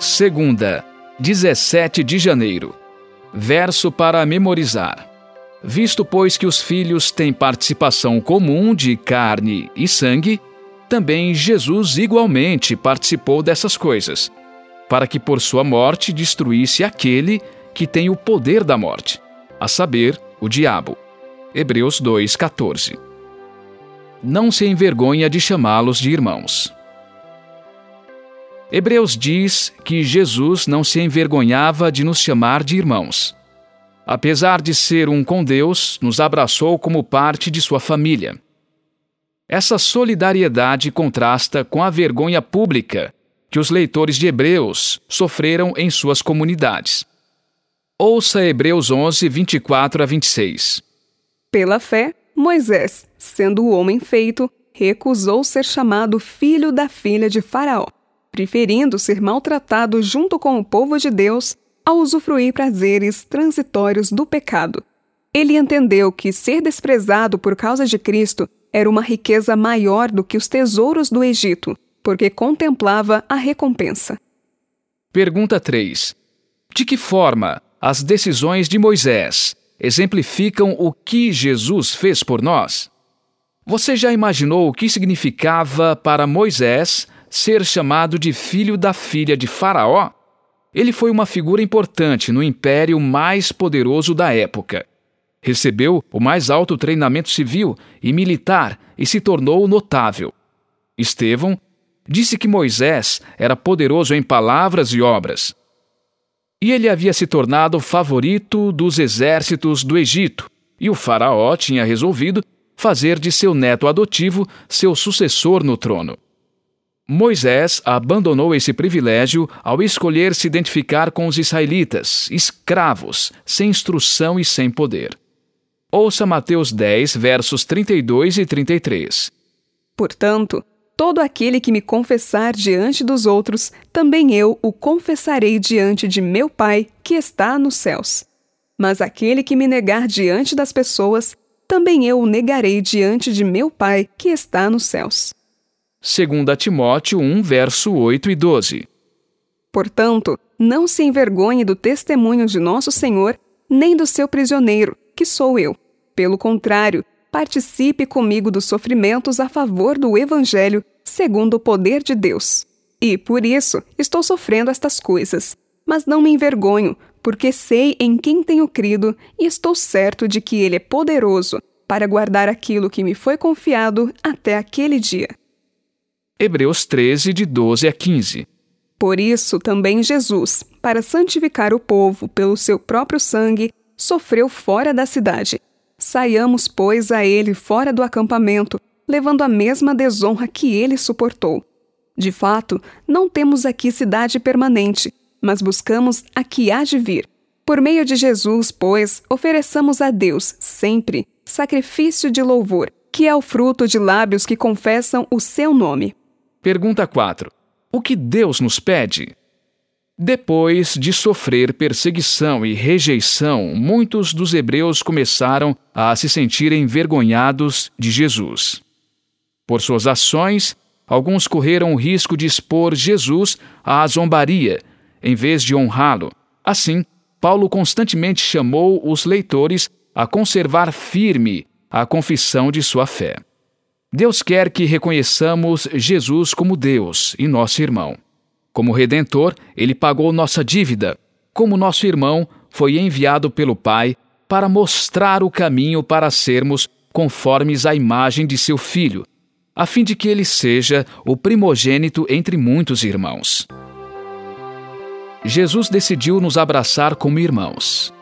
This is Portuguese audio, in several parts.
Segunda, 17 de janeiro. Verso para memorizar. Visto, pois, que os filhos têm participação comum de carne e sangue, também Jesus igualmente participou dessas coisas, para que por sua morte destruísse aquele que tem o poder da morte, a saber, o diabo. Hebreus 2,14. Não se envergonha de chamá-los de irmãos. Hebreus diz que Jesus não se envergonhava de nos chamar de irmãos. Apesar de ser um com Deus, nos abraçou como parte de sua família. Essa solidariedade contrasta com a vergonha pública que os leitores de Hebreus sofreram em suas comunidades. Ouça Hebreus 11, 24 a 26. Pela fé, Moisés, sendo o homem feito, recusou ser chamado filho da filha de Faraó preferindo ser maltratado junto com o povo de Deus a usufruir prazeres transitórios do pecado. Ele entendeu que ser desprezado por causa de Cristo era uma riqueza maior do que os tesouros do Egito, porque contemplava a recompensa. Pergunta 3. De que forma as decisões de Moisés exemplificam o que Jesus fez por nós? Você já imaginou o que significava para Moisés ser chamado de filho da filha de Faraó, ele foi uma figura importante no império mais poderoso da época. Recebeu o mais alto treinamento civil e militar e se tornou notável. Estevão disse que Moisés era poderoso em palavras e obras. E ele havia se tornado favorito dos exércitos do Egito, e o Faraó tinha resolvido fazer de seu neto adotivo seu sucessor no trono. Moisés abandonou esse privilégio ao escolher se identificar com os israelitas, escravos, sem instrução e sem poder. Ouça Mateus 10, versos 32 e 33. Portanto, todo aquele que me confessar diante dos outros, também eu o confessarei diante de meu Pai que está nos céus. Mas aquele que me negar diante das pessoas, também eu o negarei diante de meu Pai que está nos céus. 2 Timóteo 1, verso 8 e 12. Portanto, não se envergonhe do testemunho de nosso Senhor, nem do seu prisioneiro, que sou eu. Pelo contrário, participe comigo dos sofrimentos a favor do Evangelho, segundo o poder de Deus. E, por isso, estou sofrendo estas coisas. Mas não me envergonho, porque sei em quem tenho crido e estou certo de que Ele é poderoso para guardar aquilo que me foi confiado até aquele dia. Hebreus 13, de 12 a 15. Por isso também Jesus, para santificar o povo pelo seu próprio sangue, sofreu fora da cidade. Saiamos, pois, a ele fora do acampamento, levando a mesma desonra que ele suportou. De fato, não temos aqui cidade permanente, mas buscamos a que há de vir. Por meio de Jesus, pois, ofereçamos a Deus, sempre, sacrifício de louvor, que é o fruto de lábios que confessam o seu nome. Pergunta 4. O que Deus nos pede? Depois de sofrer perseguição e rejeição, muitos dos hebreus começaram a se sentir envergonhados de Jesus. Por suas ações, alguns correram o risco de expor Jesus à zombaria, em vez de honrá-lo. Assim, Paulo constantemente chamou os leitores a conservar firme a confissão de sua fé. Deus quer que reconheçamos Jesus como Deus e nosso irmão. Como redentor, ele pagou nossa dívida. Como nosso irmão, foi enviado pelo Pai para mostrar o caminho para sermos conformes à imagem de seu filho, a fim de que ele seja o primogênito entre muitos irmãos. Jesus decidiu nos abraçar como irmãos.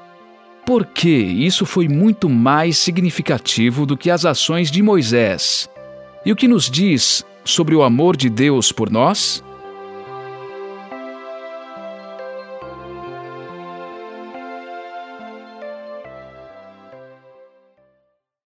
Porque isso foi muito mais significativo do que as ações de Moisés, e o que nos diz sobre o amor de Deus por nós?